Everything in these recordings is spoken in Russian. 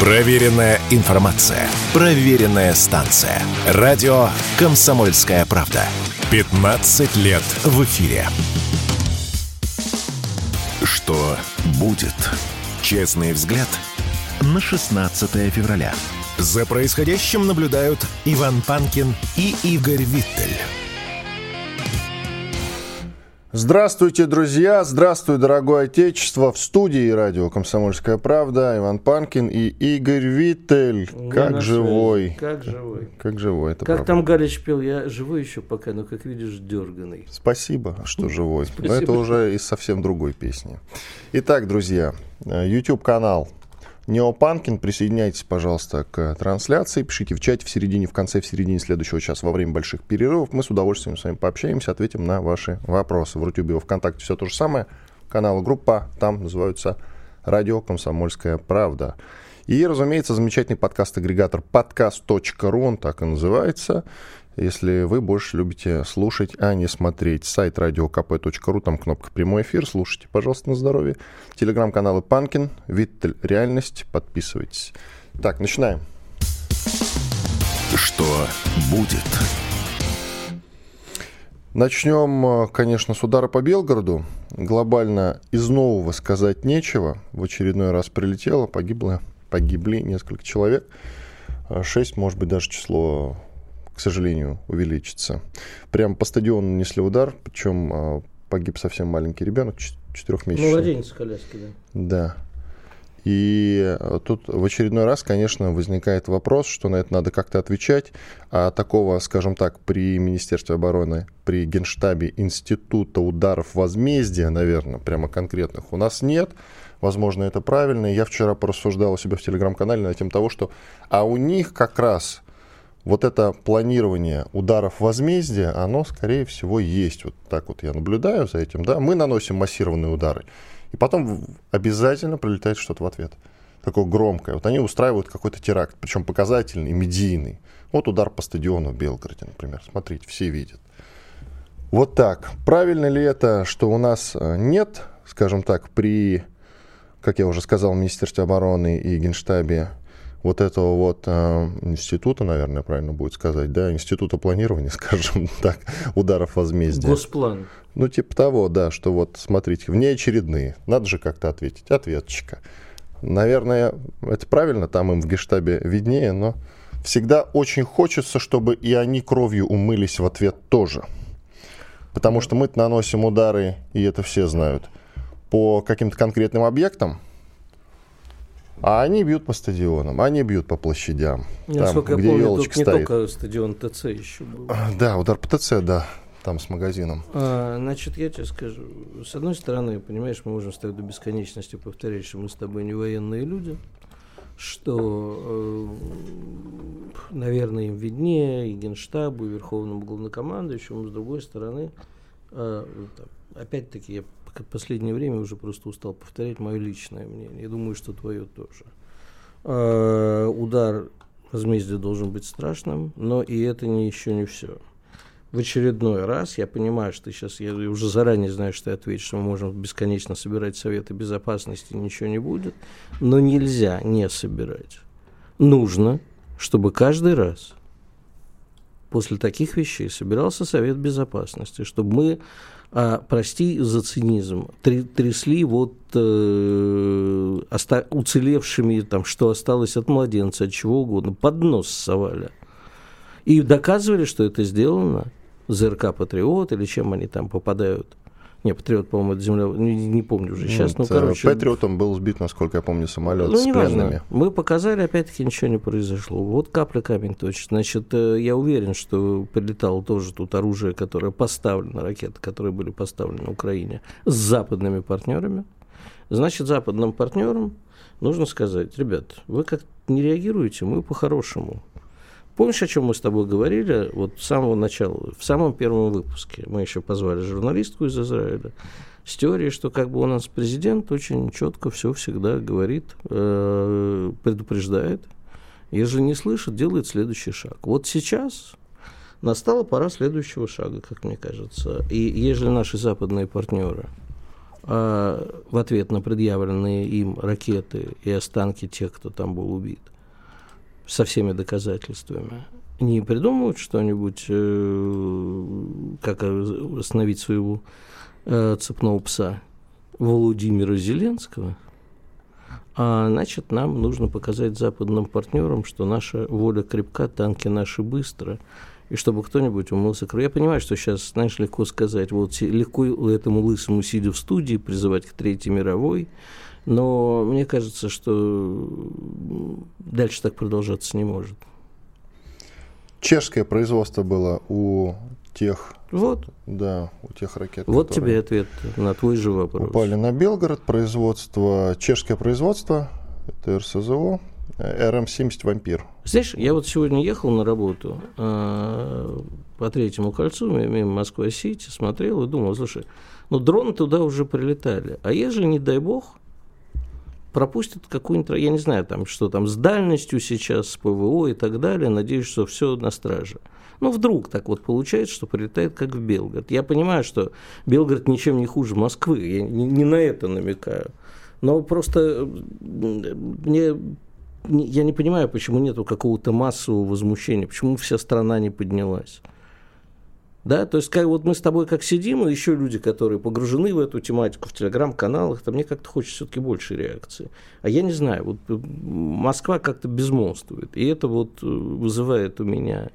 Проверенная информация. Проверенная станция. Радио «Комсомольская правда». 15 лет в эфире. Что будет? Честный взгляд на 16 февраля. За происходящим наблюдают Иван Панкин и Игорь Виттель. Здравствуйте, друзья! Здравствуй, дорогое отечество! В студии радио «Комсомольская правда» Иван Панкин и Игорь Виттель. Я Как живой. Как живой. Как живой, это Как правда. там Галич пел, я живой еще пока, но, как видишь, дерганый. Спасибо, что живой. Но Спасибо. это уже из совсем другой песни. Итак, друзья, э, YouTube-канал Неопанкин. Присоединяйтесь, пожалуйста, к трансляции. Пишите в чате в середине, в конце, в середине следующего часа во время больших перерывов. Мы с удовольствием с вами пообщаемся, ответим на ваши вопросы. В Рутюбе во Вконтакте все то же самое. Канал группа там называются «Радио Комсомольская правда». И, разумеется, замечательный подкаст-агрегатор подкаст.ру, он так и называется. Если вы больше любите слушать, а не смотреть. Сайт radiokp.ru, там кнопка «Прямой эфир». Слушайте, пожалуйста, на здоровье. Телеграм-каналы Панкин, Виттель Реальность. Подписывайтесь. Так, начинаем. Что будет? Начнем, э, конечно, с удара по Белгороду. Глобально из нового сказать нечего. В очередной раз прилетело, погибло, погибли несколько человек. Э, Шесть, может быть, даже число, к сожалению, увеличится. Прямо по стадиону нанесли удар, причем э, погиб совсем маленький ребенок, четырехмесячный. Младенец в коляске, да. Да. И э, тут в очередной раз, конечно, возникает вопрос, что на это надо как-то отвечать. А такого, скажем так, при Министерстве обороны, при Генштабе Института ударов возмездия, наверное, прямо конкретных у нас нет. Возможно, это правильно. Я вчера порассуждал у себя в телеграм-канале на тему того, что а у них как раз вот это планирование ударов возмездия, оно, скорее всего, есть. Вот так вот я наблюдаю за этим. Да? Мы наносим массированные удары. И потом обязательно прилетает что-то в ответ. Такое громкое. Вот они устраивают какой-то теракт, причем показательный, медийный. Вот удар по стадиону в Белгороде, например. Смотрите, все видят. Вот так. Правильно ли это, что у нас э, нет, скажем так, при, как я уже сказал, Министерстве обороны и Генштабе вот этого вот э, института, наверное, правильно будет сказать, да, института планирования, скажем так, ударов возмездия. Госплан. Ну, типа того, да, что вот, смотрите, внеочередные. Надо же как-то ответить. Ответчика. Наверное, это правильно, там им в гештабе виднее, но всегда очень хочется, чтобы и они кровью умылись в ответ тоже. Потому что мы наносим удары, и это все знают, по каким-то конкретным объектам, а они бьют по стадионам, они бьют по площадям, там, Насколько где я помню, елочка тут не стоит. только стадион ТЦ еще был. Да, удар по ТЦ, да, там с магазином. А, значит, я тебе скажу. С одной стороны, понимаешь, мы можем с тобой до бесконечности повторять, что мы с тобой не военные люди, что, э, наверное, им виднее, и Генштабу, и Верховному главнокомандующему. С другой стороны, э, там, опять-таки, я в последнее время уже просто устал повторять мое личное мнение. Я думаю, что твое тоже. Э, удар возмездия должен быть страшным, но и это не, еще не все в очередной раз, я понимаю, что ты сейчас, я уже заранее знаю, что ты ответишь, что мы можем бесконечно собирать советы безопасности, ничего не будет, но нельзя не собирать. Нужно, чтобы каждый раз после таких вещей собирался Совет Безопасности, чтобы мы, а, прости за цинизм, трясли вот э, оста- уцелевшими, там, что осталось от младенца, от чего угодно, под нос совали. И доказывали, что это сделано ЗРК «Патриот» или чем они там попадают. Не, «Патриот», по-моему, это земля... Не, не помню уже сейчас. Ну, Вот, э, короче, Патриотом был сбит, насколько я помню, самолет ну, с пленными. Мы показали, опять-таки, ничего не произошло. Вот капля камень точит. Значит, э, я уверен, что прилетало тоже тут оружие, которое поставлено, ракеты, которые были поставлены на Украине с западными партнерами. Значит, западным партнерам нужно сказать, ребят, вы как не реагируете, мы по-хорошему. Помнишь, о чем мы с тобой говорили вот с самого начала, в самом первом выпуске? Мы еще позвали журналистку из Израиля с теорией, что как бы у нас президент очень четко все всегда говорит, э, предупреждает. Если не слышит, делает следующий шаг. Вот сейчас настала пора следующего шага, как мне кажется. И если наши западные партнеры а, в ответ на предъявленные им ракеты и останки тех, кто там был убит, со всеми доказательствами, не придумывают что-нибудь, э, как остановить своего э, цепного пса Владимира Зеленского, а значит, нам нужно показать западным партнерам, что наша воля крепка, танки наши быстро, и чтобы кто-нибудь умылся кровью. Я понимаю, что сейчас, знаешь, легко сказать, вот легко этому лысому, сидя в студии, призывать к Третьей мировой, но мне кажется, что дальше так продолжаться не может. Чешское производство было у тех... Вот. Да, у тех ракет. Вот тебе ответ на твой же вопрос. Упали на Белгород. Производство, чешское производство, это РСЗО, РМ-70 «Вампир». Знаешь, я вот сегодня ехал на работу э, по третьему кольцу, мимо Москвы-Сити, смотрел и думал, слушай, ну дроны туда уже прилетали, а ежели, не дай бог, пропустят какую-нибудь, я не знаю, там, что там с дальностью сейчас, с ПВО и так далее, надеюсь, что все на страже. Ну, вдруг так вот получается, что прилетает как в Белгород. Я понимаю, что Белгород ничем не хуже Москвы, я не, не на это намекаю. Но просто мне я не понимаю, почему нету какого-то массового возмущения, почему вся страна не поднялась. Да, то есть как, вот мы с тобой как сидим, и еще люди, которые погружены в эту тематику в телеграм-каналах, то мне как-то хочется все-таки больше реакции. А я не знаю, вот э, Москва как-то безмолвствует, и это вот э, вызывает у меня...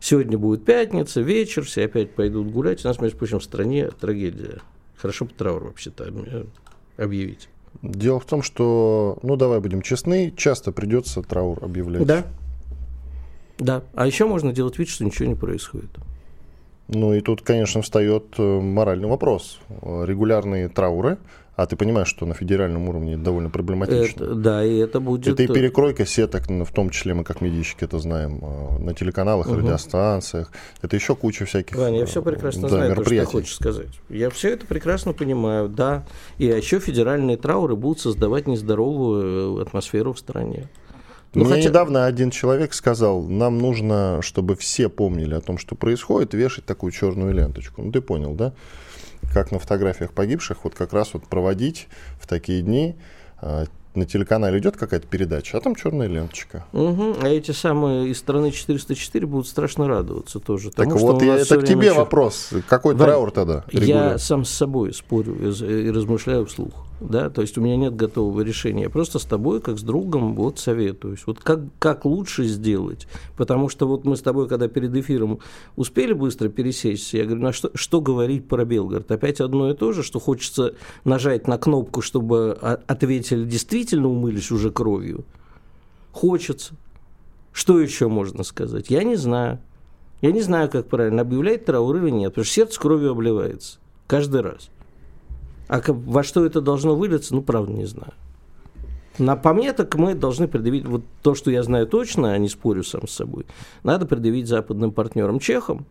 Сегодня будет пятница, вечер, все опять пойдут гулять. У нас, между прочим, в стране трагедия. Хорошо бы траур вообще-то объявить. Дело в том, что, ну давай будем честны, часто придется траур объявлять. Да. Да. А еще можно делать вид, что ничего не происходит. Ну и тут, конечно, встает э, моральный вопрос. Регулярные трауры, а ты понимаешь, что на федеральном уровне это довольно проблематично. Это, да, и это будет... Это и перекройка сеток, в том числе мы как медийщики это знаем, э, на телеканалах, угу. радиостанциях. Это еще куча всяких Ваня, я все э, прекрасно да, знаю, то, что ты хочешь сказать. Я все это прекрасно понимаю, да. И еще федеральные трауры будут создавать нездоровую атмосферу в стране. Ну, Мне хотя... недавно один человек сказал, нам нужно, чтобы все помнили о том, что происходит, вешать такую черную ленточку. Ну, ты понял, да? Как на фотографиях погибших, вот как раз вот проводить в такие дни а, на телеканале идет какая-то передача, а там черная ленточка. Угу. А эти самые из страны 404 будут страшно радоваться тоже. Так тому, вот, я, это к тебе еще... вопрос. Какой Вань, траур тогда? Регулярно? Я сам с собой спорю и размышляю вслух да, то есть у меня нет готового решения, я просто с тобой, как с другом, вот советуюсь, вот как, как лучше сделать, потому что вот мы с тобой, когда перед эфиром успели быстро пересечься, я говорю, ну а что, что говорить про Белгород, опять одно и то же, что хочется нажать на кнопку, чтобы ответили, действительно умылись уже кровью, хочется, что еще можно сказать, я не знаю, я не знаю, как правильно, объявлять траур или нет, потому что сердце кровью обливается каждый раз. А во что это должно вылиться, ну, правда, не знаю. На, по мне, так мы должны предъявить, вот то, что я знаю точно, а не спорю сам с собой, надо предъявить западным партнерам, чехам.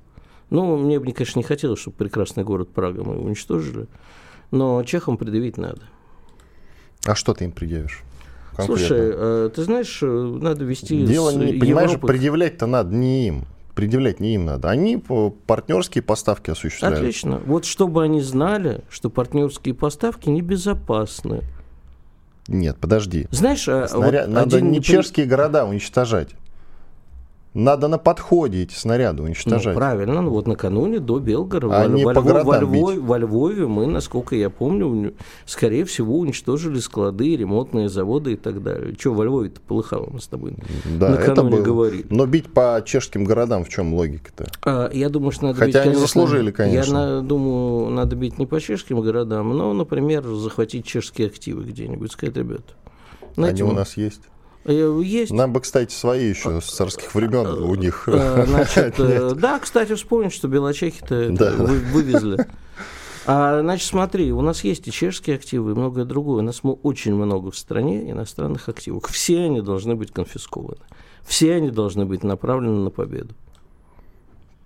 Ну, мне бы, конечно, не хотелось, чтобы прекрасный город Прага мы уничтожили, но чехам предъявить надо. А что ты им предъявишь? Конкретно? Слушай, э, ты знаешь, э, надо вести Дело, не, понимаешь, предъявлять-то надо не им предъявлять не им надо. Они партнерские поставки осуществляют. Отлично. Вот чтобы они знали, что партнерские поставки небезопасны. Нет, подожди. Знаешь, а Снаря... вот надо не чешские города уничтожать. Надо на подходе эти снаряды уничтожать. Ну, правильно, ну вот накануне до Белгорода, а во, во, Львов, во, Львове, во Львове мы, насколько я помню, скорее всего, уничтожили склады, ремонтные заводы и так далее. Что во Львове-то полыхало мы с тобой да, накануне это было. говорили. Но бить по чешским городам в чем логика-то? А, я думаю, что надо Хотя бить, они конечно, заслужили, конечно. Я на, думаю, надо бить не по чешским городам, но, например, захватить чешские активы где-нибудь, сказать, ребят. Знаете, они у нас есть? Э, есть. Нам бы, кстати, свои еще с царских времен у них. Э, значит, э, да, кстати, вспомнить, что белочехи-то да. вывезли. А, значит, смотри, у нас есть и чешские активы, и многое другое. У нас очень много в стране иностранных активов. Все они должны быть конфискованы. Все они должны быть направлены на победу.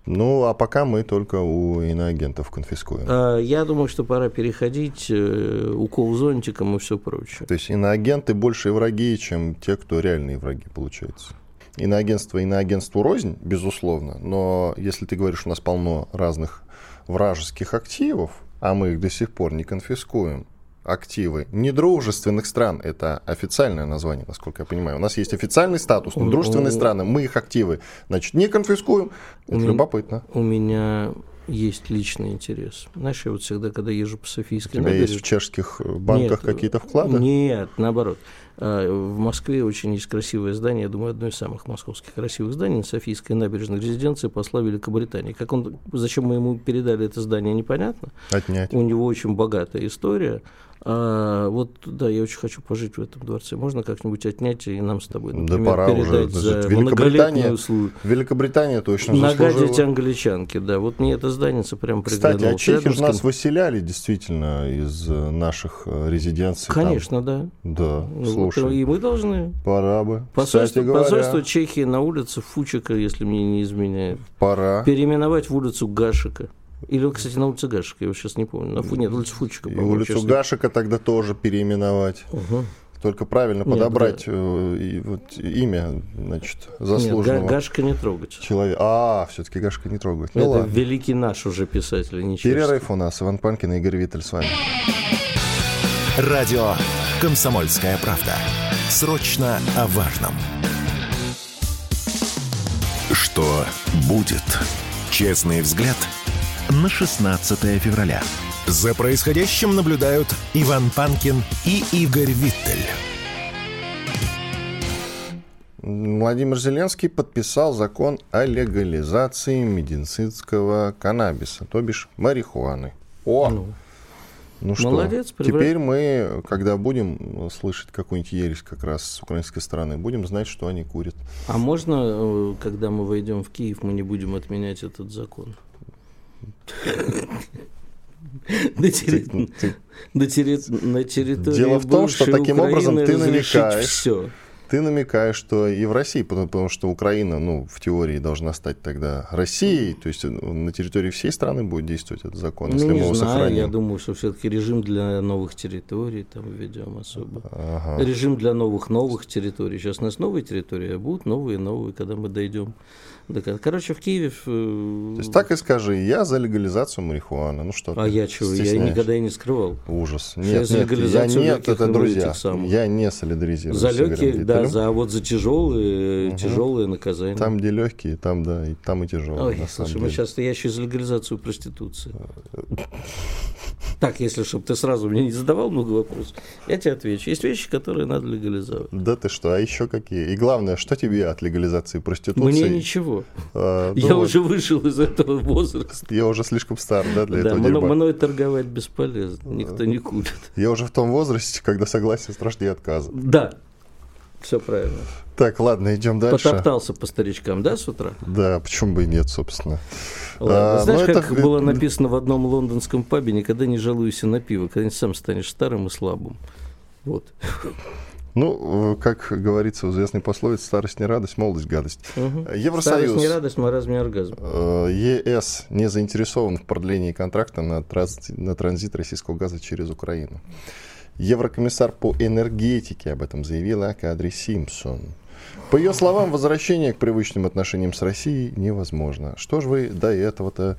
Ну, а пока мы только у иноагентов конфискуем. А, я думаю, что пора переходить э, укол зонтиком и все прочее. То есть иноагенты больше враги, чем те, кто реальные враги, получается. Иноагентство иноагентству рознь, безусловно, но если ты говоришь, у нас полно разных вражеских активов, а мы их до сих пор не конфискуем, активы недружественных стран, это официальное название, насколько я понимаю. У нас есть официальный статус, но дружественные страны, мы их активы, значит, не конфискуем. Это У любопытно. У меня есть личный интерес. Знаешь, я вот всегда, когда езжу по Софийской У тебя набережной... есть в чешских э, банках какие-то вклады? Нет, наоборот. А, В Москве очень есть красивое здание, я думаю, одно из самых московских красивых зданий, Софийская набережная резиденция посла Великобритании. Как он, зачем мы ему передали это здание, непонятно. Отнять. У него очень богатая история. А, вот, да, я очень хочу пожить в этом дворце. Можно как-нибудь отнять и нам с тобой, Да например, пора уже. передать Значит, за Великобритания, услугу. Великобритания точно Нагадить заслужила. англичанки, да. Вот мне это зданица прям Кстати, а приглянулась. чехи же нас выселяли действительно из э, наших э, резиденций. там. Конечно, да. Да, Ну, слушай, и мы должны. пора бы. Посольство, говоря, посольство Чехии на улице Фучика, если мне не изменяет, пора. переименовать в улицу Гашика. Или, кстати, на улице Гашика, я вот сейчас не помню. На, нет, улица Фучика, И улицу честно. Гашика тогда тоже переименовать. Мгм. Только правильно Нет, подобрать э, и вот имя, значит, Нет, заслуженного Гашка не трогать. человека. А, все-таки Гашка не трогает. Ну Это ладно. великий наш уже писатель, не чешский. Перерыв у нас. Иван Панкин и Игорь Виттель с вами. Радио «Комсомольская правда». Срочно о важном. Что будет? Честный взгляд на 16 февраля. За происходящим наблюдают Иван Панкин и Игорь Виттель. Владимир Зеленский подписал закон о легализации медицинского каннабиса, то бишь марихуаны. О, Ну, ну что, молодец, теперь мы, когда будем слышать какую-нибудь ересь как раз с украинской стороны, будем знать, что они курят. А можно, э, когда мы войдем в Киев, мы не будем отменять этот закон? На терри- Ты- на терри- на территории Дело в том, что таким образом ты намекаешь, всё. Ты намекаешь, что и в России, потому, потому что Украина, ну, в теории должна стать тогда Россией, то есть э, на территории всей страны будет действовать этот закон, если Ну, мы не его знаю, сохраним. я думаю, что все-таки режим для новых территорий там введем особо. Ага. Режим для новых новых территорий. Сейчас у нас новые территории, а будут новые новые, когда мы дойдем. Кон- Короче, в Киеве... То есть так и скажи, я за легализацию марихуаны. Ну что А я чего? Я никогда и не скрывал. Ужас. Я Нет, за нет, я нет, это друзья. Я не солидаризируюсь За легкие, да, за вот за тяжелые, тяжелые наказания. Там, где легкие, там, да, и там и тяжелые, Ой, на слушай, мы сейчас я еще за легализацию проституции. Так, если чтобы ты сразу мне не задавал много вопросов, я тебе отвечу. Есть вещи, которые надо легализовать. Да ты что, а еще какие? И главное, что тебе от легализации проституции? Мне ничего. А, ну я уже вышел из этого возраста. Я уже слишком стар, да, для Да, этого мно- мной торговать бесполезно. Никто не курит. Я уже в том возрасте, когда согласие страшнее отказа. Да, все правильно. Так, ладно, идем дальше. Потоптался по старичкам, да, с утра? Да, почему бы и нет, собственно. Ладно. А, Знаешь, ну, это как в- было написано в одном лондонском пабе, никогда не жалуйся на пиво, когда сам станешь старым и слабым. Вот. Ну, э, как говорится в известной пословице, старость не радость, молодость гадость. Мгм. Евросоюз. Старость не радость, маразм не оргазм. Э, ЕС не заинтересован в продлении контракта на, транс- на транзит российского газа через Украину. Еврокомиссар по энергетике об этом заявила Кадри Симпсон. По ее словам, возвращение к привычным отношениям с Россией невозможно. Что же вы до этого-то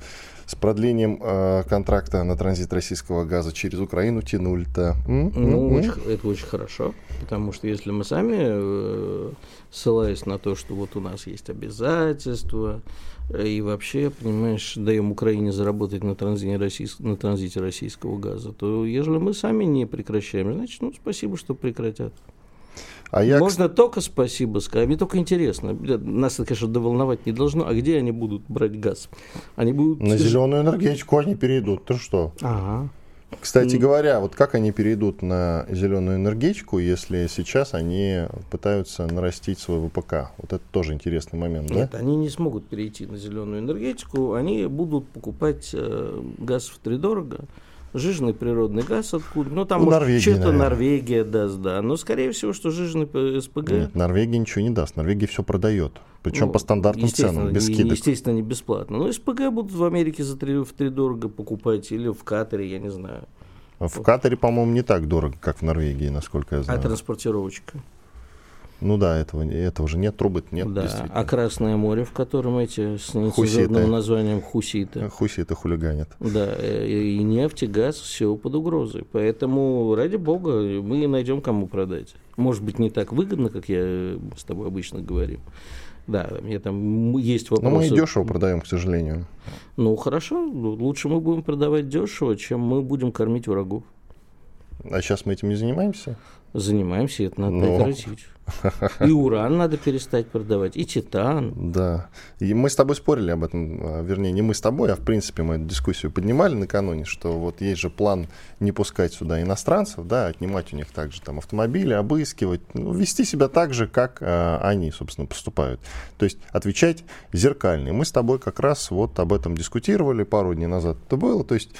с продлением э, контракта на транзит российского газа через Украину тянули-то? М? Ну, очень это очень хорошо, потому что если мы сами, э, ссылаясь на то, что вот у нас есть обязательства, э, и вообще, понимаешь, даем Украине заработать на транзите, российс- на транзите российского газа, то если мы сами не прекращаем, значит, ну, спасибо, что прекратят. А я, Можно только спасибо сказать. Мне только интересно, нас это, конечно, доволновать не должно, а где они будут брать газ? Они будут... на зеленую энергетику они перейдут. Ты что? Ага. Кстати говоря, вот как они перейдут на зеленую энергетику, если сейчас они пытаются нарастить свой ВПК? Вот это тоже интересный момент, Нет, да? они не смогут перейти на зеленую энергетику, они будут покупать э, газ втридорого, жиженый природный газ откуда, ну там У может, Норвегии, что-то наверное. Норвегия даст, да, но скорее всего, что жиженый СПГ, Нет, Норвегия ничего не даст. Норвегия все продает. Причем ну, по стандартным ценам, без скидок. Естественно, не бесплатно. Но СПГ будут в Америке за три, втридорого покупать или в Катаре, я не знаю. В Катаре, по-моему, не так дорого, как в Норвегии, насколько я А знаю. транспортировочка? Ну да, этого, этого же нет, трубы нет. Да, а Красное море, в котором эти с нецензурным названием хуситы. Хуситы хулиганят. Да, и нефть, и газ, все под угрозой. Поэтому, ради бога, мы найдем кому продать. Может быть, не так выгодно, как я с тобой обычно говорим. Да, мне там есть вопросы. Но мы и дешево продаем, к сожалению. Ну, хорошо, лучше мы будем продавать дешево, чем мы будем кормить врагов. А сейчас мы этим не занимаемся? Занимаемся, это надо Но... прекратить. И уран надо перестать продавать, и титан. Да. И мы с тобой спорили об этом, а, вернее, не мы с тобой, а в принципе мы эту дискуссию поднимали накануне, что вот есть же план не пускать сюда иностранцев, да, отнимать у них также там автомобили, обыскивать, ну, вести себя так же, как э, они, собственно, поступают. То есть отвечать зеркально. И мы с тобой как раз вот об этом дискутировали пару дней назад. Это было, то есть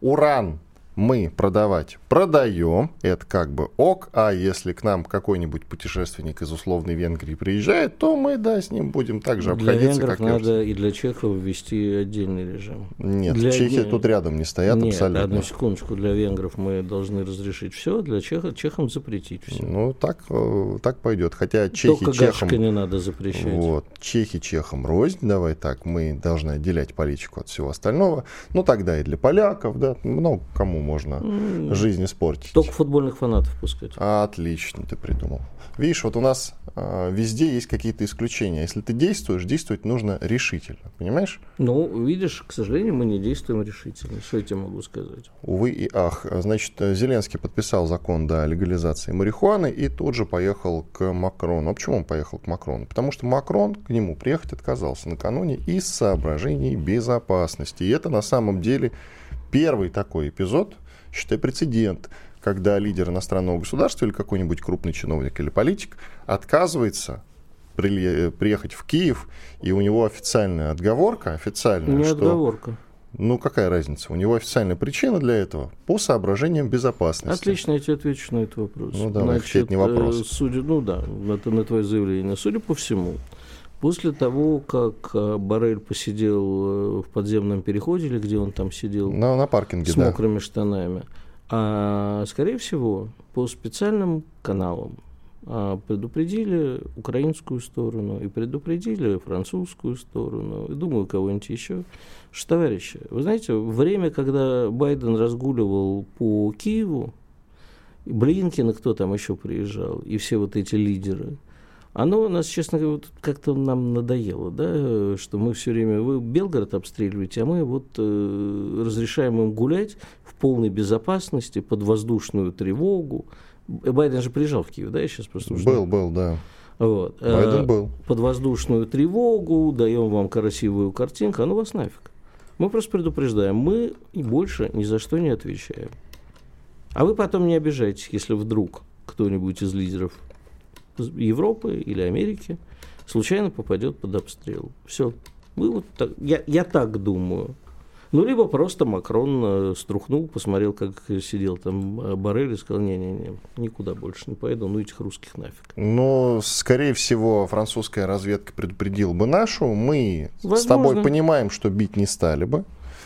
уран мы продавать продаем, это как бы ок, а если к нам какой-нибудь путешественник из условной Венгрии приезжает, то мы, да, с ним будем также обходиться. Для венгров надо и для чехов ввести отдельный режим. Нет, для... Чехия тут рядом не стоят Нет, абсолютно. одну секундочку, для венгров мы должны разрешить все, для чехов, чехам запретить все. Ну, так, э, так пойдет, хотя чехи Только чехам... не надо запрещать. Вот, чехи чехам рознь, давай так, мы должны отделять политику от всего остального, ну, тогда и для поляков, да, много кому можно mm. жизнь испортить. Только футбольных фанатов пускать. Отлично ты придумал. Видишь, вот у нас э, везде есть какие-то исключения. Если ты действуешь, действовать нужно решительно, понимаешь? Ну, видишь, к сожалению, мы не действуем решительно. Что я тебе могу сказать? Увы и ах. Значит, Зеленский подписал закон до легализации марихуаны и тут же поехал к Макрону. А почему он поехал к Макрону? Потому что Макрон к нему приехать отказался накануне из соображений безопасности. И это на самом деле первый такой эпизод, считай, прецедент, когда лидер иностранного государства или какой-нибудь крупный чиновник или политик отказывается приехать в Киев, и у него официальная отговорка, официальная, Не что... отговорка. Ну, какая разница? У него официальная причина для этого по соображениям безопасности. Отлично, я тебе отвечу на этот вопрос. Ну, да, Значит, это не вопрос. Э, судя, ну да, это на твое заявление. Судя по всему, после того, как э, Барель посидел э, в подземном переходе, или где он там сидел... На, на паркинге, С да. мокрыми штанами, а, скорее всего, по специальным каналам а, предупредили украинскую сторону и предупредили французскую сторону, и думаю, кого-нибудь еще, что, товарищи, вы знаете, время, когда Байден разгуливал по Киеву, Блинкин и кто там еще приезжал, и все вот эти лидеры – оно у нас, честно говоря, как-то нам надоело, да, что мы все время, вы Белгород обстреливаете, а мы вот э, разрешаем им гулять в полной безопасности, под воздушную тревогу. Байден же приезжал в Киев, да, я сейчас просто уже... Был, был, да. Вот. Байден был. Под воздушную тревогу, даем вам красивую картинку, а ну вас нафиг. Мы просто предупреждаем, мы больше ни за что не отвечаем. А вы потом не обижайтесь, если вдруг кто-нибудь из лидеров Европы или Америки случайно попадет под обстрел. Все. Мы вот так, я, я так думаю. Ну, либо просто Макрон э, струхнул, посмотрел, как сидел там э, Барель и сказал, не-не-не, никуда больше не поеду, ну этих русских нафиг. Ну, скорее всего, французская разведка предупредила бы нашу. Мы Возможно. с тобой понимаем, что бить не стали бы.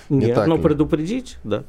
Нет, не но ли? предупредить, да.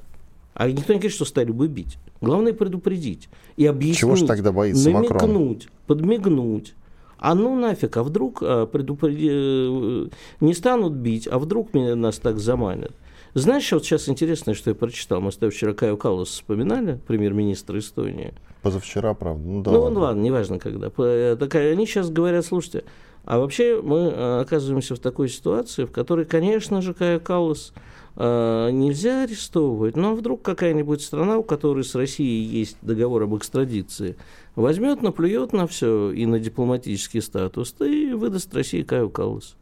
А никто не говорит, что стали бы бить. Главное предупредить и объяснить. Чего же тогда боится намекнуть, Макрон? подмигнуть. А ну нафиг, а вдруг а, предупреди... Э, не станут бить, а вдруг меня, нас так заманят. Знаешь, вот сейчас интересное, что я прочитал. Мы с тобой вчера Каю Каллас вспоминали, премьер-министр Эстонии. Позавчера, правда. Ну, да ну ладно. ладно, неважно когда. Э, так, они сейчас говорят, слушайте, а вообще мы оказываемся в такой ситуации, в которой, конечно же, Кая Каллас Э, нельзя арестовывать. Но вдруг какая-нибудь страна, у которой с Россией есть договор об экстрадиции, возьмет, наплюет на все и на дипломатический статус, и выдаст России Каю Каллас.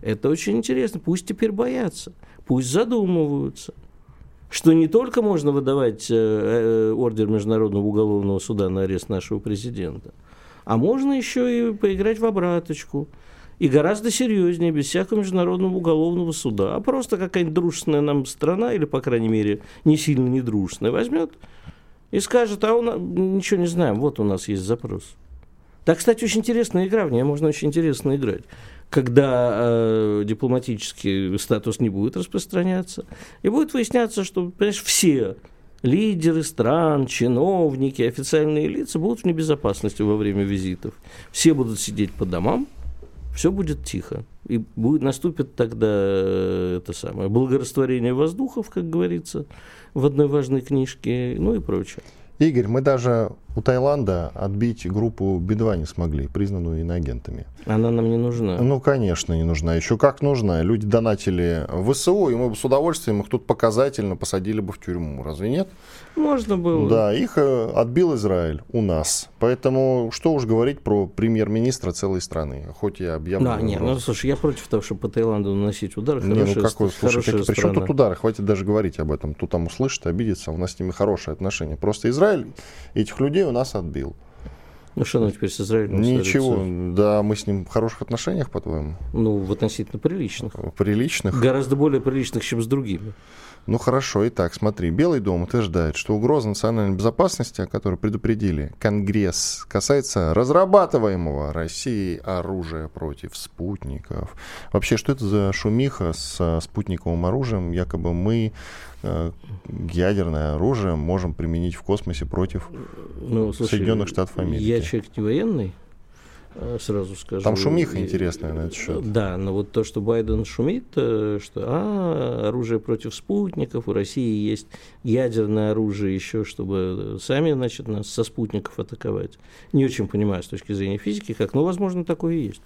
Это очень интересно. Пусть теперь боятся, пусть задумываются что не только можно выдавать э, э, ордер Международного уголовного суда на арест нашего президента, а можно еще и поиграть в обраточку – и гораздо серьезнее, без всякого международного уголовного суда. А просто какая-нибудь дружественная нам страна, или, по крайней мере, не сильно недружественная, возьмет и скажет, а он ничего не знаем, вот у нас есть запрос. Так, кстати, очень интересная игра, в ней можно очень интересно играть. Когда э, дипломатический статус не будет распространяться, и будет выясняться, что, понимаешь, все лидеры стран, чиновники, официальные лица будут в небезопасности во время визитов. Все будут сидеть по домам, все будет тихо. И будет, наступит тогда э, это самое благорастворение воздухов, как говорится, в одной важной книжке, ну и прочее. Игорь, мы даже у Таиланда отбить группу Би-2 не смогли, признанную иноагентами. Она нам не нужна. Ну, конечно, не нужна. Еще как нужна. Люди донатили ВСУ, и мы бы с удовольствием их тут показательно посадили бы в тюрьму. Разве нет? Можно было. Да, их э, отбил Израиль у нас. Поэтому что уж говорить про премьер-министра целой страны. Хоть я объявлю... Да, нет, ну, слушай, я против того, чтобы по Таиланду наносить удары. Не, ну как вы, слушай, какие, при чем тут удары? Хватит даже говорить об этом. Тут там услышит, обидится, у нас с ними хорошие отношения. Просто Израиль этих людей у нас отбил. Ну что нам теперь с Израилем? Ничего, ссорится? да, мы с ним в хороших отношениях, по-твоему? Ну, в относительно приличных. Приличных? Гораздо более приличных, чем с другими. Ну хорошо, итак, смотри, Белый дом утверждает, что угроза национальной безопасности, о которой предупредили Конгресс, касается разрабатываемого Россией оружия против спутников. Вообще, что это за шумиха с спутниковым оружием? Якобы мы ядерное оружие можем применить в космосе против ну, слушай, Соединенных Штатов Америки. Я человек не военный, Э, сразу скажу. Там шумиха интересная на этот счет. Да, но вот то, что Байден шумит, э, что а, оружие против спутников, у России есть ядерное оружие еще, чтобы сами, значит, нас со спутников атаковать. Не очень понимаю с точки зрения физики, как, но, возможно, такое и есть.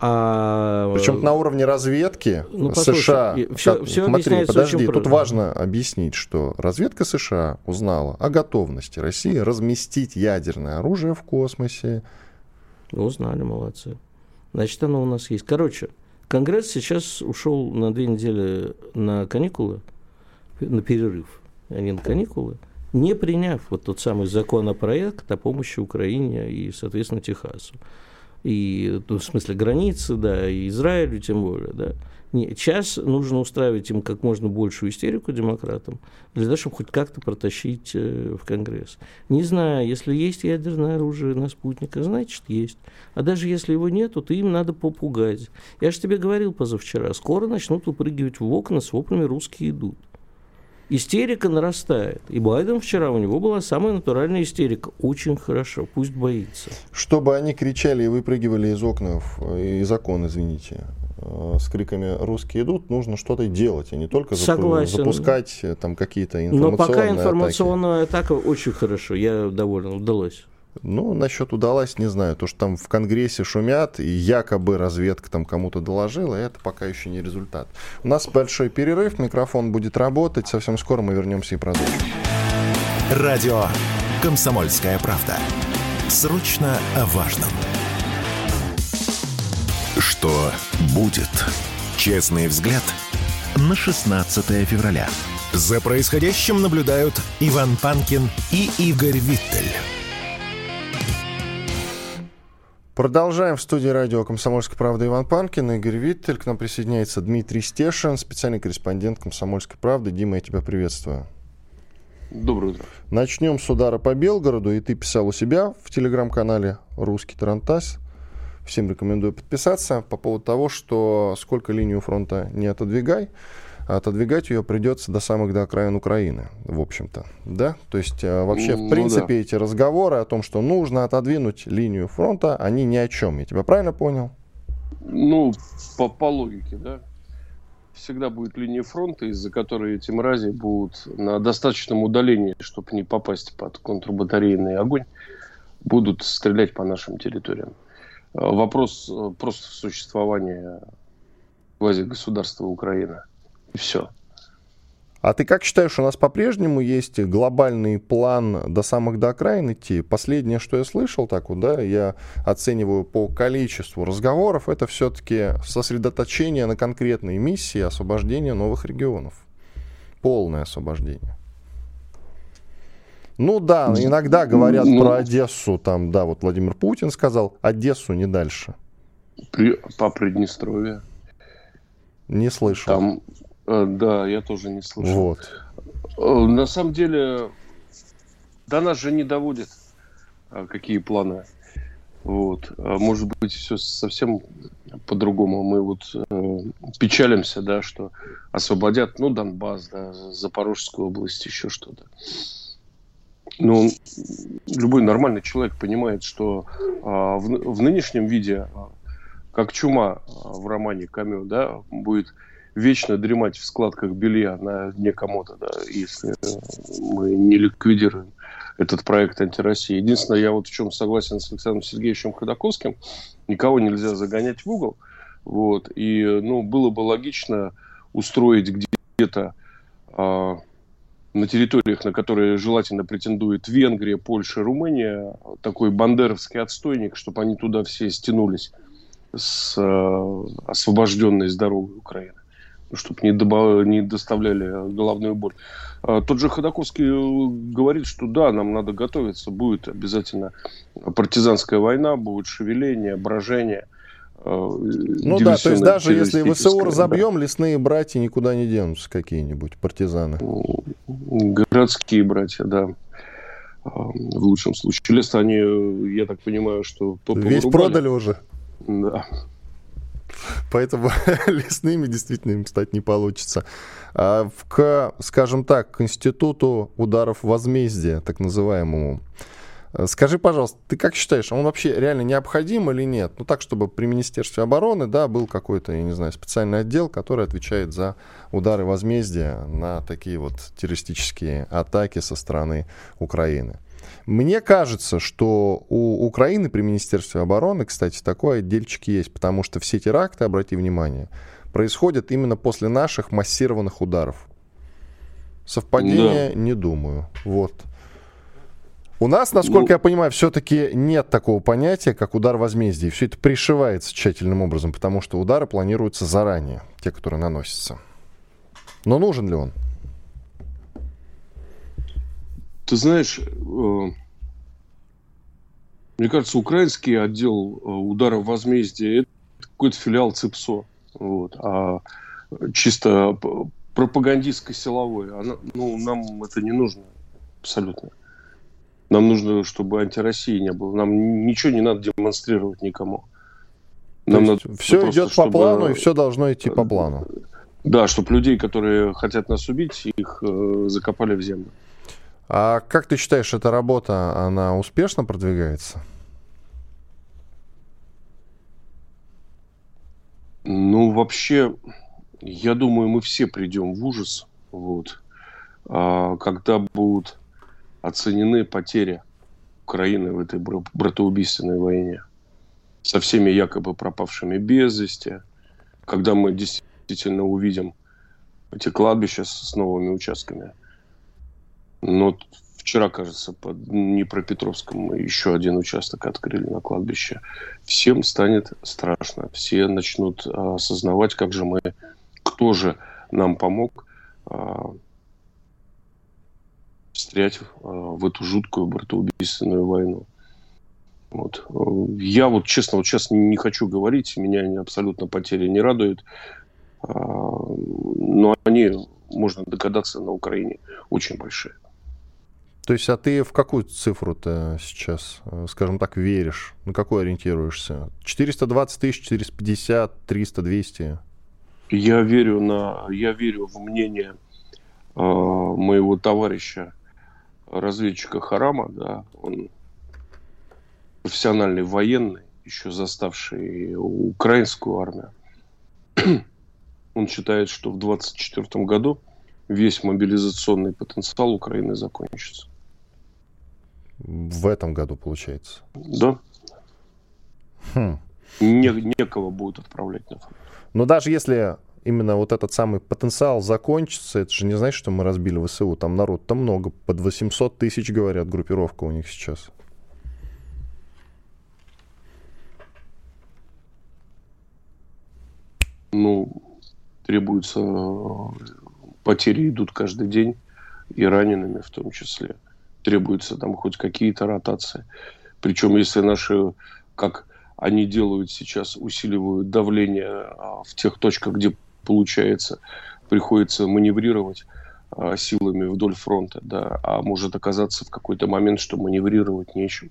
А... Причем на уровне разведки ну, послушай, США. Все, как, все смотри, подожди, тут важно объяснить, что разведка США узнала о готовности России разместить ядерное оружие в космосе Узнали, молодцы. Значит, оно у нас есть. Короче, Конгресс сейчас ушел на две недели на каникулы, на перерыв, а не на каникулы, не приняв вот тот самый законопроект о помощи Украине и, соответственно, Техасу. И, ну, в смысле, границы, да, и Израилю тем более, да. Нет, сейчас нужно устраивать им как можно большую истерику демократам, для того, чтобы хоть как-то протащить э, в Конгресс. Не знаю, если есть ядерное оружие на спутниках, значит есть. А даже если его нету, то им надо попугать. Я же тебе говорил позавчера, скоро начнут выпрыгивать в окна с воплями «русские идут». Истерика нарастает. И Байден вчера, у него была самая натуральная истерика. Очень хорошо, пусть боится. Чтобы они кричали и выпрыгивали из окна, э, из окон, извините. Э, с криками «русские идут», нужно что-то делать, а не только Согласен. запускать э, там какие-то информационные Но пока информационная атаки. атака очень хорошо, я доволен, удалось. Ну, насчет удалось, не знаю. То, что там в Конгрессе шумят, и якобы разведка там кому-то доложила, это пока еще не результат. У нас большой перерыв, микрофон будет работать. Совсем скоро мы вернемся и продолжим. Радио «Комсомольская правда». Срочно о важном. Что будет? Честный взгляд на 16 февраля. За происходящим наблюдают Иван Панкин и Игорь Виттель. Продолжаем в студии радио «Комсомольская правда» Иван Панкин, Игорь Виттель. К нам присоединяется Дмитрий Стешин, специальный корреспондент «Комсомольской правды». Дима, я тебя приветствую. Доброе утро. Начнем с удара по Белгороду. И ты писал у себя в телеграм-канале «Русский Тарантас». Всем рекомендую подписаться по поводу того, что сколько линию фронта не отодвигай, отодвигать ее придется до самых до окраин Украины, в общем-то. Да? То есть э, вообще, ну, в принципе, да. эти разговоры о том, что нужно отодвинуть линию фронта, они ни о чем. Я тебя правильно понял? Ну, по, по логике, да. Всегда будет линия фронта, из-за которой эти мрази будут на достаточном удалении, чтобы не попасть под контрбатарейный огонь, будут стрелять по нашим территориям. Э, вопрос э, просто существования квази-государства Украина. И все. А ты как считаешь, у нас по-прежнему есть глобальный план до самых до окраин идти? Последнее, что я слышал, так вот, да, я оцениваю по количеству разговоров, это все-таки сосредоточение на конкретной миссии освобождения новых регионов. Полное освобождение. Ну да, иногда говорят ну, про Одессу, там, да, вот Владимир Путин сказал, Одессу не дальше. При, по Приднестровье. Не слышал. Там, да, я тоже не слышал. Вот. Э, на самом деле, до нас же не доводит, а какие планы. Вот. А может быть, все совсем по-другому. Мы вот э, печалимся, да, что освободят, ну, Донбасс, да, Запорожскую область, еще что-то. Но любой нормальный человек понимает, что э, в, в нынешнем виде, как чума в романе Камю, да, будет вечно дремать в складках белья на дне комода, да, если мы не ликвидируем этот проект антироссии. Единственное, я вот в чем согласен с Александром Сергеевичем Ходаковским, никого нельзя загонять в угол, вот, и, ну, было бы логично устроить где-то э, на территориях, на которые желательно претендует Венгрия, Польша, Румыния, такой бандеровский отстойник, чтобы они туда все стянулись с э, освобожденной с дорогой Украины чтобы не, добав... не доставляли головную боль. А, тот же Ходаковский э, говорит, что да, нам надо готовиться, будет обязательно партизанская война, будет шевеление, брожение. Э, ну да, то есть даже если ВСУ разобьем, да. лесные братья никуда не денутся какие-нибудь, партизаны. Городские братья, да. А, в лучшем случае. Лес они, я так понимаю, что... Весь продали уже? Да. Поэтому лесными действительно им стать не получится. А к, скажем так, к институту ударов возмездия, так называемому, Скажи, пожалуйста, ты как считаешь, он вообще реально необходим или нет? Ну так, чтобы при Министерстве обороны, да, был какой-то, я не знаю, специальный отдел, который отвечает за удары возмездия на такие вот террористические атаки со стороны Украины. Мне кажется, что у Украины при Министерстве обороны, кстати, такой отдельчик есть, потому что все теракты, обрати внимание, происходят именно после наших массированных ударов. Совпадение да. не думаю. Вот. У нас, насколько ну, я понимаю, все-таки нет такого понятия, как удар возмездия. Все это пришивается тщательным образом, потому что удары планируются заранее, те, которые наносятся. Но нужен ли он? Ты знаешь, э, мне кажется, украинский отдел э, ударов возмездия это какой-то филиал ЦИПСО. Вот. А чисто пропагандистско-силовой, она, ну, нам это не нужно абсолютно. Нам нужно, чтобы антироссии не было. Нам ничего не надо демонстрировать никому. Нам надо все просто, идет по плану, и все должно идти по плану. Да, чтобы людей, которые хотят нас убить, их э, закопали в землю. А как ты считаешь, эта работа, она успешно продвигается? Ну, вообще, я думаю, мы все придем в ужас, вот, а, когда будут оценены потери Украины в этой братоубийственной войне со всеми якобы пропавшими без вести, когда мы действительно увидим эти кладбища с новыми участками – но вчера, кажется, под Днепропетровском еще один участок открыли на кладбище. Всем станет страшно. Все начнут а, осознавать, как же мы, кто же нам помог а, встрять а, в эту жуткую братоубийственную войну. Вот. Я вот, честно, вот сейчас не хочу говорить, меня абсолютно потери не радуют, но они, можно догадаться, на Украине очень большие. То есть, а ты в какую цифру-то сейчас, э, скажем так, веришь? На какой ориентируешься? 420 тысяч, 450, 300, 200? Я верю, на, я верю в мнение э, моего товарища, разведчика Харама, да, он профессиональный военный, еще заставший украинскую армию. он считает, что в 2024 году весь мобилизационный потенциал Украины закончится. В этом году, получается? Да. Хм. Не, некого будет отправлять на фронт. Но даже если именно вот этот самый потенциал закончится, это же не значит, что мы разбили ВСУ. Там народ там много. Под 800 тысяч, говорят, группировка у них сейчас. Ну, требуются потери идут каждый день и ранеными в том числе требуются там хоть какие-то ротации. Причем, если наши, как они делают сейчас, усиливают давление а, в тех точках, где получается, приходится маневрировать а, силами вдоль фронта, да, а может оказаться в какой-то момент, что маневрировать нечем,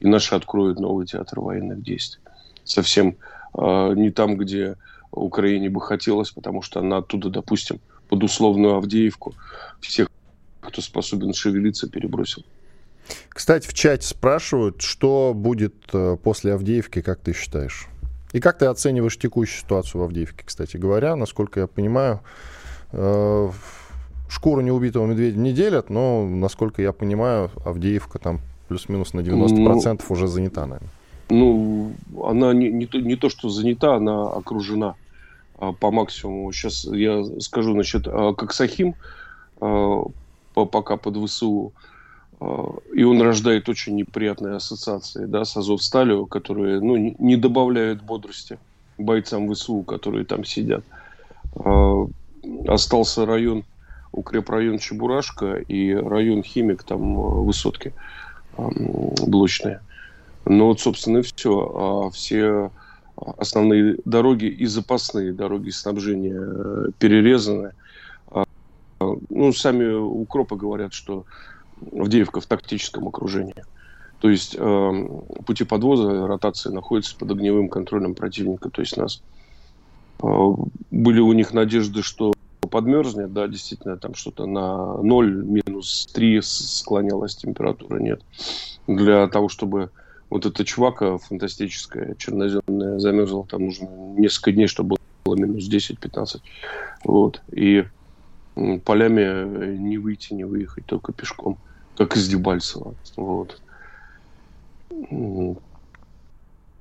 и наши откроют новый театр военных действий. Совсем э, не там, где Украине бы хотелось, потому что она оттуда, допустим, под условную Авдеевку всех, кто способен шевелиться, перебросил. Кстати, в чате спрашивают, что будет э, после Авдеевки, как ты считаешь? И как ты оцениваешь текущую ситуацию в Авдеевке, кстати говоря? Насколько я понимаю, э, шкуру неубитого медведя не делят, но, насколько я понимаю, Авдеевка там плюс-минус на 90% ну, уже занята, наверное. Ну, она не, не, то, не то, что занята, она окружена а, по максимуму. Сейчас я скажу, значит, а, как Сахим, а, пока под ВСУ, а, и он рождает очень неприятные ассоциации да, с Азовсталью, которые ну, не добавляют бодрости бойцам ВСУ, которые там сидят. А, остался район, укрепрайон Чебурашка и район Химик, там а, высотки блочные. Ну вот, собственно, и все. Все основные дороги и запасные дороги снабжения э, перерезаны. Ну, сами укропы говорят, что Авдеевка в тактическом окружении. То есть э, пути подвоза, ротации находятся под огневым контролем противника, то есть нас. Э, были у них надежды, что подмерзнет, да, действительно, там что-то на 0, минус 3 склонялась температура, нет. Для того, чтобы вот эта чувака фантастическая, черноземная, замерзла, там нужно несколько дней, чтобы было минус 10-15. Вот. И полями не выйти, не выехать, только пешком как из Дебальцева. Вот.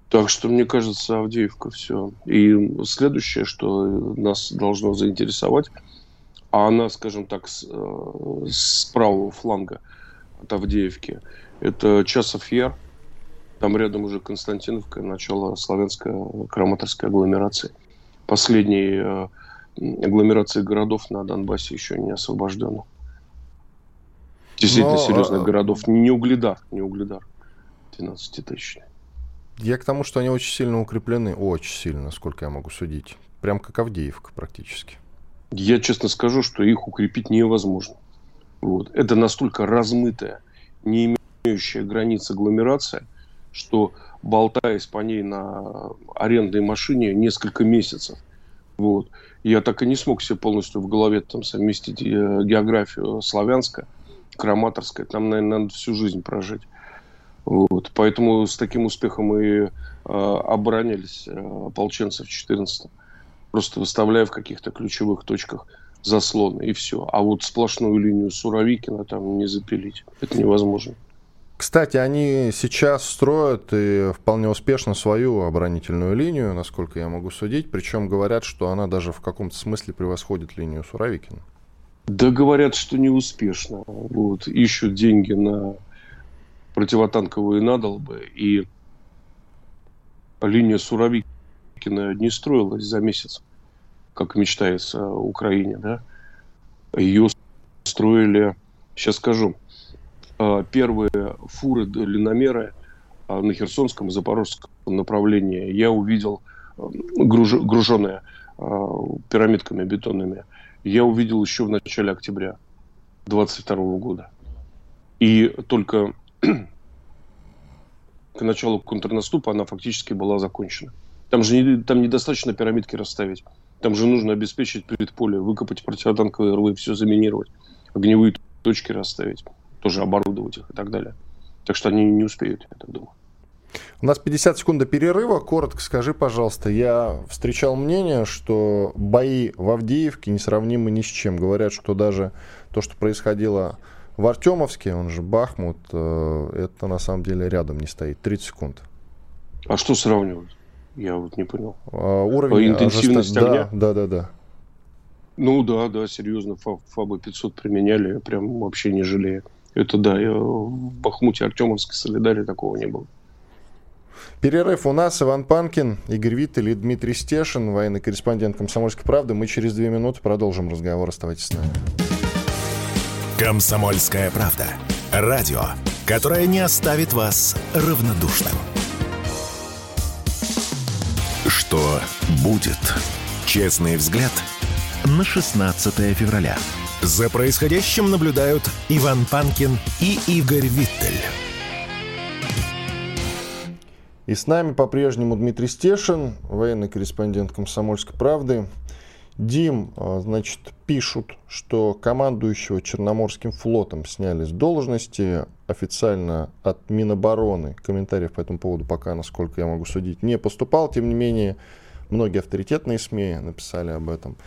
Так что, мне кажется, Авдеевка все. И следующее, что нас должно заинтересовать, а она, скажем так, с, э, с правого фланга от Авдеевки, это Часов Яр. Там рядом уже Константиновка, начало славянско-краматорской агломерации. Последние э, агломерации городов на Донбассе еще не освобождены действительно Но, серьезных а... городов. Не Угледар, не Угледар. 12 тысяч. Я к тому, что они очень сильно укреплены, очень сильно, насколько я могу судить. Прям как Авдеевка практически. Я честно скажу, что их укрепить невозможно. Вот. Это настолько размытая, не имеющая границ агломерация, что болтаясь по ней на арендной машине несколько месяцев, вот, я так и не смог себе полностью в голове там совместить э, географию Славянска – Краматорская, там, наверное, надо всю жизнь прожить. Вот. Поэтому с таким успехом и э, оборонялись э, ополченцы в 14 Просто выставляя в каких-то ключевых точках заслоны, и все. А вот сплошную линию Суровикина там не запилить. Это невозможно. Кстати, они сейчас строят и вполне успешно свою оборонительную линию, насколько я могу судить. Причем говорят, что она даже в каком-то смысле превосходит линию Суровикина. Да говорят, что не успешно. Вот, ищут деньги на противотанковые надолбы. И линия Суровикина не строилась за месяц, как мечтается Украине. Да? Ее строили, сейчас скажу, первые фуры длинномеры а, на Херсонском и Запорожском направлении я увидел а, груженные пирамидками бетонными – я увидел еще в начале октября 22 года. И только к началу контрнаступа она фактически была закончена. Там же не, там недостаточно пирамидки расставить. Там же нужно обеспечить предполе, выкопать противотанковые рвы, все заминировать, огневые точки расставить, тоже оборудовать их и так далее. Так что они не успеют, я так думаю. У нас 50 секунд до перерыва. Коротко скажи, пожалуйста, я встречал мнение, что бои в Авдеевке несравнимы ни с чем. Говорят, что даже то, что происходило в Артемовске, он же Бахмут, э, это на самом деле рядом не стоит. 30 секунд. А что сравнивать? Я вот не понял. А, уровень интенсивности ожеста... огня? Да, да, да. Ну да, да, серьезно. ФАБы 500 применяли, прям вообще не жалея. Это да, я в Бахмуте, Артемовске, Солидаре такого не было. Перерыв у нас. Иван Панкин, Игорь Виттель и Дмитрий Стешин, военный корреспондент «Комсомольской правды». Мы через две минуты продолжим разговор. Оставайтесь с нами. «Комсомольская правда». Радио, которое не оставит вас равнодушным. Что будет? Честный взгляд на 16 февраля. За происходящим наблюдают Иван Панкин и Игорь Виттель. И с нами по-прежнему Дмитрий Стешин, военный корреспондент «Комсомольской правды». Дим, а, значит, пишут, что командующего Черноморским флотом сняли с должности. Официально от Минобороны комментариев по этому поводу пока, насколько я могу судить, не поступал. Тем не менее, многие авторитетные СМИ написали об этом,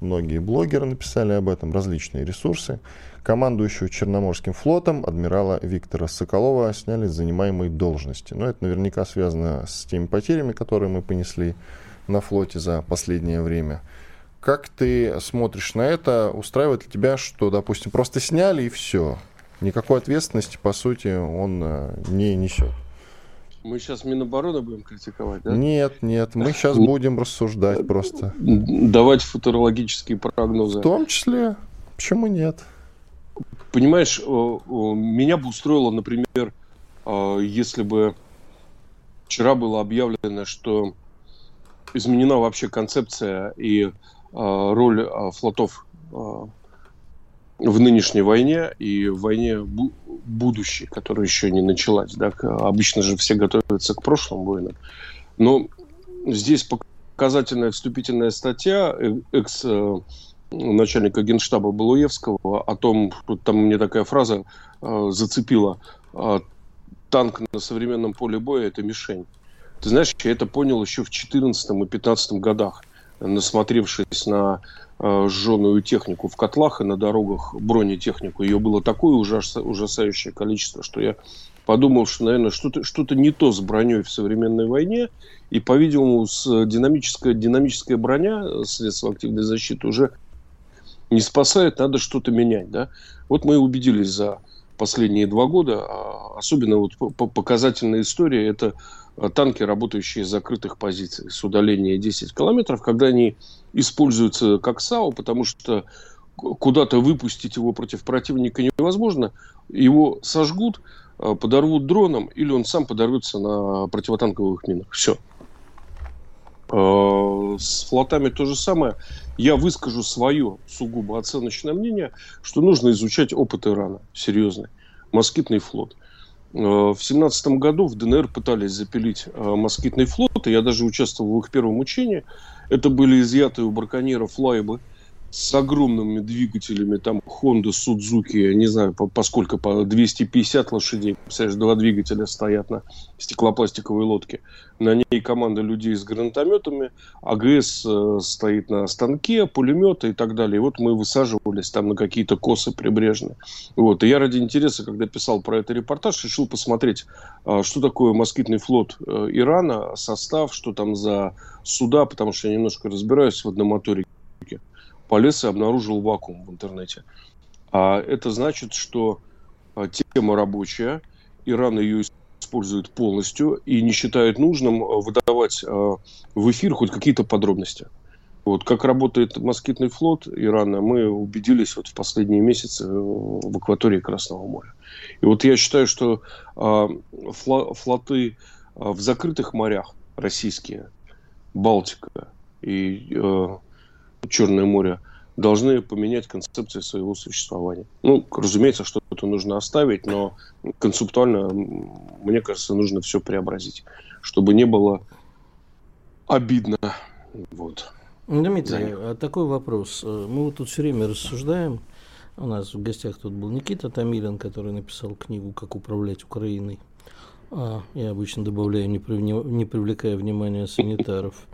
многие блогеры написали об этом, различные ресурсы. Командующего Черноморским флотом адмирала Виктора Соколова сняли с занимаемой должности. Но это наверняка связано с теми потерями, которые мы понесли на флоте за последнее время. Как ты смотришь на это? Устраивает ли тебя, что, допустим, просто сняли и все? Никакой ответственности, по сути, он э, не несет. Мы сейчас Минобороны будем критиковать, да? Нет, нет, мы сейчас будем рассуждать просто. Давать футурологические прогнозы. В том числе, почему нет? Понимаешь, меня бы устроило, например, э, если бы вчера было объявлено, что изменена вообще концепция и Э, роль э, флотов э, в нынешней войне и в войне будущей, которая еще не началась. Да? Обычно же все готовятся к прошлым войнам. Но здесь показательная вступительная статья экс начальника генштаба Балуевского о том, там мне такая фраза зацепила, танк на современном поле боя – это мишень. Ты знаешь, я это понял еще в 2014 и 2015 годах насмотревшись на э, сжженную технику в котлах и на дорогах бронетехнику, ее было такое ужас, ужасающее количество, что я подумал, что, наверное, что-то что не то с броней в современной войне, и, по-видимому, с динамическая, динамическая броня средства активной защиты уже не спасает, надо что-то менять. Да? Вот мы и убедились за последние два года, а особенно вот показательная история, это Э, танки, работающие с закрытых позиций, с удаления 10 километров, когда они используются как САУ, потому что куда-то выпустить его против противника невозможно, его сожгут, э, подорвут дроном, или он сам подорвется на противотанковых минах. Все. Э, с флотами то же самое. Я выскажу свое сугубо оценочное мнение, что нужно изучать опыт Ирана, серьезный. Москитный флот. Э, в семнадцатом году в ДНР пытались запилить москитный флот, и я даже участвовал в их первом учении. Это были изъятые у браконьеров лайбы с огромными двигателями, там Honda, Судзуки, не знаю, по, по сколько, по 250 лошадей, представляешь, два двигателя стоят на стеклопластиковой лодке. На ней команда людей с гранатометами, АГС э, стоит на станке, пулеметы и так далее. И вот мы высаживались там на какие-то косы прибрежные. Вот. И я ради интереса, когда писал про это репортаж, решил посмотреть, э, что такое москитный флот э, Ирана, состав, что там за суда, потому что я немножко разбираюсь в одномоторике полез и обнаружил вакуум в интернете. А это значит, что а, тема рабочая, Иран ее использует полностью и не считает нужным а, выдавать а, в эфир хоть какие-то подробности. Вот как работает москитный флот Ирана, мы убедились вот в последние месяцы в акватории Красного моря. И вот я считаю, что флоты в закрытых морях российские, Балтика и Черное море, должны поменять концепцию своего существования. Ну, разумеется, что-то нужно оставить, но концептуально, мне кажется, нужно все преобразить, чтобы не было обидно. Вот. Дмитрий, а такой вопрос. Мы вот тут все время рассуждаем. У нас в гостях тут был Никита Тамилин, который написал книгу «Как управлять Украиной». А, я обычно добавляю, не, не привлекая внимания санитаров.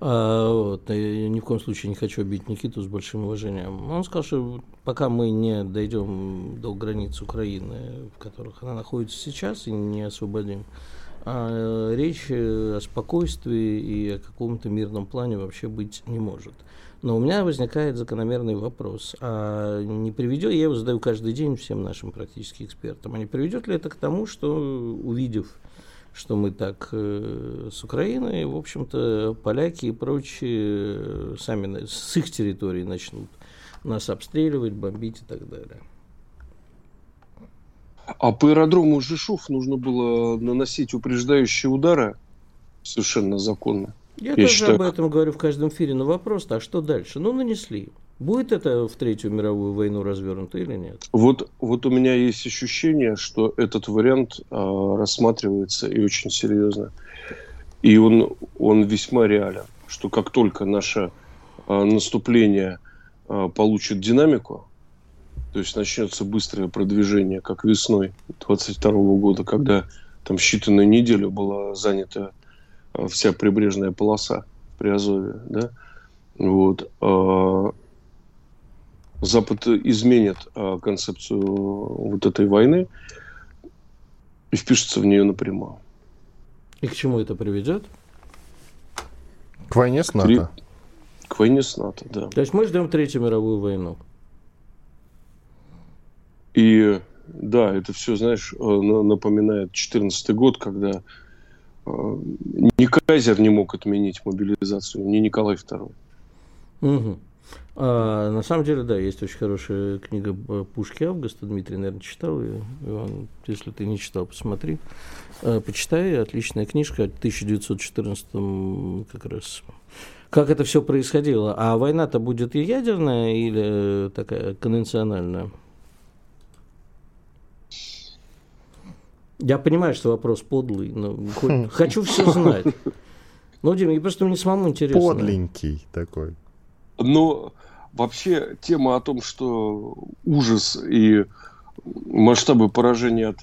А, вот, я ни в коем случае не хочу обидеть Никиту с большим уважением. Он сказал, что пока мы не дойдем до границ Украины, в которых она находится сейчас, и не освободим, а речь о спокойствии и о каком-то мирном плане вообще быть не может. Но у меня возникает закономерный вопрос. А не приведет, я его задаю каждый день всем нашим практически экспертам, а не приведет ли это к тому, что увидев, что мы так э, с Украиной, в общем-то, поляки и прочие э, сами с их территории начнут нас обстреливать, бомбить и так далее. А по аэродрому Жишов нужно было наносить упреждающие удары совершенно законно. Я, Я тоже считаю... об этом говорю в каждом эфире, но вопрос а что дальше? Ну, нанесли. Будет это в Третью мировую войну развернуто или нет? Вот, вот у меня есть ощущение, что этот вариант э, рассматривается и очень серьезно. И он, он весьма реален, что как только наше э, наступление э, получит динамику, то есть начнется быстрое продвижение, как весной 22 года, когда там считанную неделю была занята вся прибрежная полоса при Азове, да, вот, Запад изменит а, концепцию вот этой войны и впишется в нее напрямую. И к чему это приведет? К войне с НАТО. К войне с НАТО, да. То есть мы ждем Третью мировую войну. И да, это все, знаешь, э, напоминает 2014 год, когда э, ни Кайзер не мог отменить мобилизацию, ни Николай II. Угу. А, на самом деле, да, есть очень хорошая книга Пушки Августа. Дмитрий, наверное, читал ее. Иван, если ты не читал, посмотри. А, почитай, отличная книжка, 1914 как раз. Как это все происходило? А война-то будет и ядерная, или такая конвенциональная? Я понимаю, что вопрос подлый, но хочу все знать. Ну, Дима, просто мне самому интересно. Подленький такой. Но вообще тема о том, что ужас и масштабы поражения от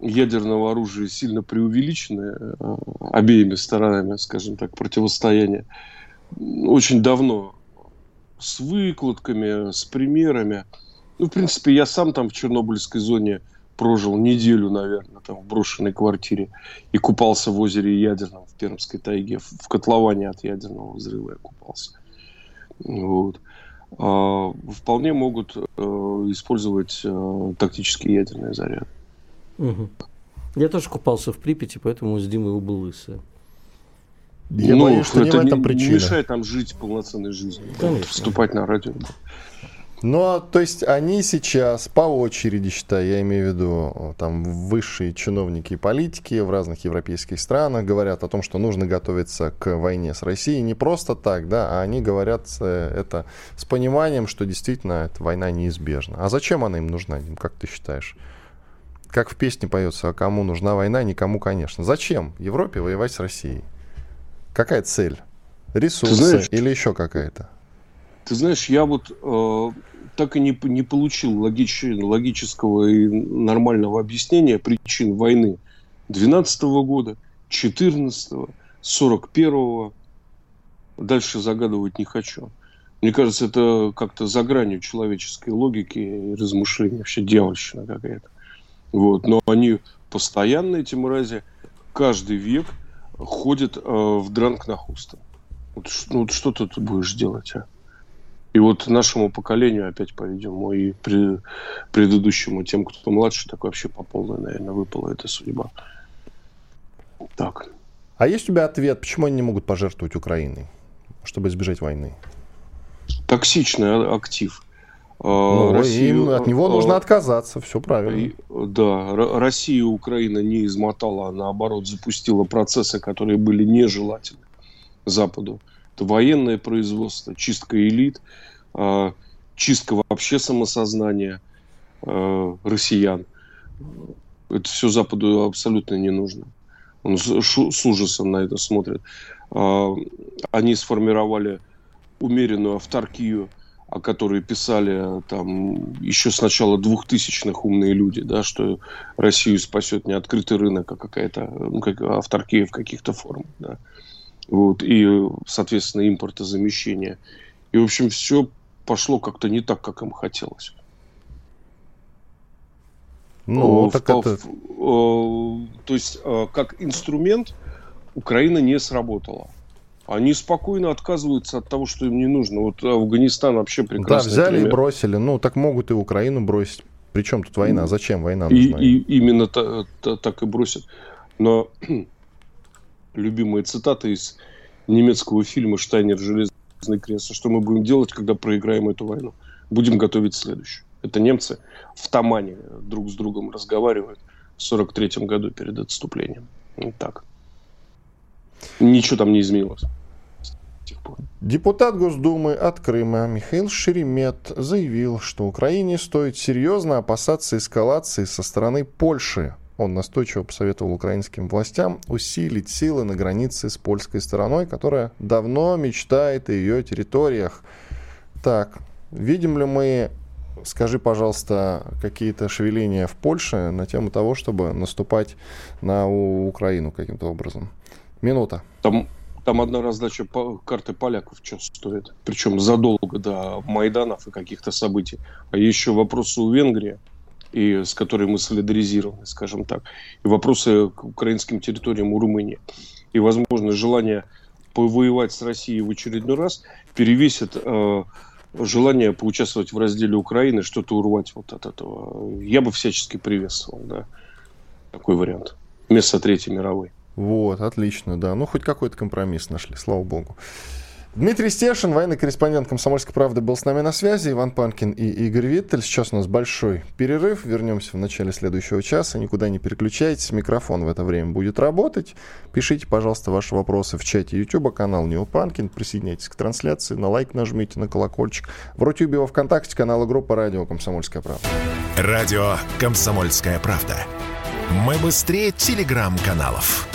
ядерного оружия сильно преувеличены э, обеими сторонами, скажем так, противостояния, очень давно с выкладками, с примерами. Ну, в принципе, я сам там в Чернобыльской зоне прожил неделю, наверное, там в брошенной квартире и купался в озере Ядерном в Пермской тайге, в котловане от ядерного взрыва я купался. Вот. А, вполне могут э, использовать э, тактические ядерные заряды. Угу. Я тоже купался в Припяти, поэтому с Димой оба лысые. Я ну, боюсь, что это не в этом причина. Не мешает там жить полноценной жизнью. Конечно. Вступать на радио. Ну, то есть они сейчас по очереди, считаю, я имею в виду там высшие чиновники и политики в разных европейских странах говорят о том, что нужно готовиться к войне с Россией не просто так, да, а они говорят э, это с пониманием, что действительно эта война неизбежна. А зачем она им нужна, Дим, как ты считаешь? Как в песне поется, кому нужна война, никому, конечно. Зачем Европе воевать с Россией? Какая цель? Ресурсы знаешь, или еще какая-то? Ты знаешь, я вот э, так и не, не получил логич, логического и нормального объяснения причин войны 12 года, 14 41 Дальше загадывать не хочу. Мне кажется, это как-то за гранью человеческой логики и размышления. Вообще дьявольщина какая-то. Вот. Но они постоянно, эти мрази, каждый век ходят э, в дранг на. Вот, ну, вот что ты тут будешь делать, а? И вот нашему поколению опять, по-видимому, и при, предыдущему, тем, кто младше, так вообще по полной, наверное, выпала эта судьба. Так. А есть у тебя ответ, почему они не могут пожертвовать Украиной, чтобы избежать войны? Токсичный актив. А, ну, Россию, им от него нужно а, отказаться, все правильно. Да, Россия и Украина не измотала, а наоборот запустила процессы, которые были нежелательны Западу. Это военное производство, чистка элит, а, чистка вообще самосознания а, россиян. Это все Западу абсолютно не нужно. Он с ужасом на это смотрит. А, они сформировали умеренную авторкию, о которой писали там еще с начала двухтысячных умные люди, да, что Россию спасет не открытый рынок, а какая-то ну, как авторкия в каких-то формах. Да вот, и, соответственно, импортозамещение. И, в общем, все пошло как-то не так, как им хотелось. Ну, так в, это... в, то есть, э, как инструмент Украина не сработала. Они спокойно отказываются от того, что им не нужно. Вот Афганистан вообще прекрасно. Да, взяли пример. и бросили. Ну, так могут и Украину бросить. Причем тут война? Зачем война нужна? И, и именно та, та, так и бросят. Но любимая цитата из немецкого фильма «Штайнер. Железный крест». Что мы будем делать, когда проиграем эту войну? Будем готовить следующую. Это немцы в Тамане друг с другом разговаривают в 43 году перед отступлением. Вот так. Ничего там не изменилось. Депутат Госдумы от Крыма Михаил Шеремет заявил, что Украине стоит серьезно опасаться эскалации со стороны Польши. Он настойчиво посоветовал украинским властям усилить силы на границе с польской стороной, которая давно мечтает о ее территориях. Так, видим ли мы, скажи, пожалуйста, какие-то шевеления в Польше на тему того, чтобы наступать на Украину каким-то образом? Минута. Там там одна раздача карты поляков что стоит. Причем задолго до Майданов и каких-то событий. А еще вопросы у Венгрии, и с которой мы солидаризированы, скажем так. И вопросы к украинским территориям у Румынии. И, возможно, желание повоевать с Россией в очередной раз перевесит э, желание поучаствовать в разделе Украины, что-то урвать вот от этого. Я бы всячески приветствовал, да, такой вариант. Вместо Третьей мировой. Вот, отлично, да. Ну, хоть какой-то компромисс нашли, слава богу. Дмитрий Стешин, военный корреспондент «Комсомольской правды», был с нами на связи. Иван Панкин и Игорь Виттель. Сейчас у нас большой перерыв. Вернемся в начале следующего часа. Никуда не переключайтесь. Микрофон в это время будет работать. Пишите, пожалуйста, ваши вопросы в чате YouTube, канал Нил Панкин. Присоединяйтесь к трансляции. На лайк нажмите, на колокольчик. В Рутюбе, во Вконтакте, канала группа «Радио Комсомольская правда». Радио «Комсомольская правда». Мы быстрее телеграм-каналов.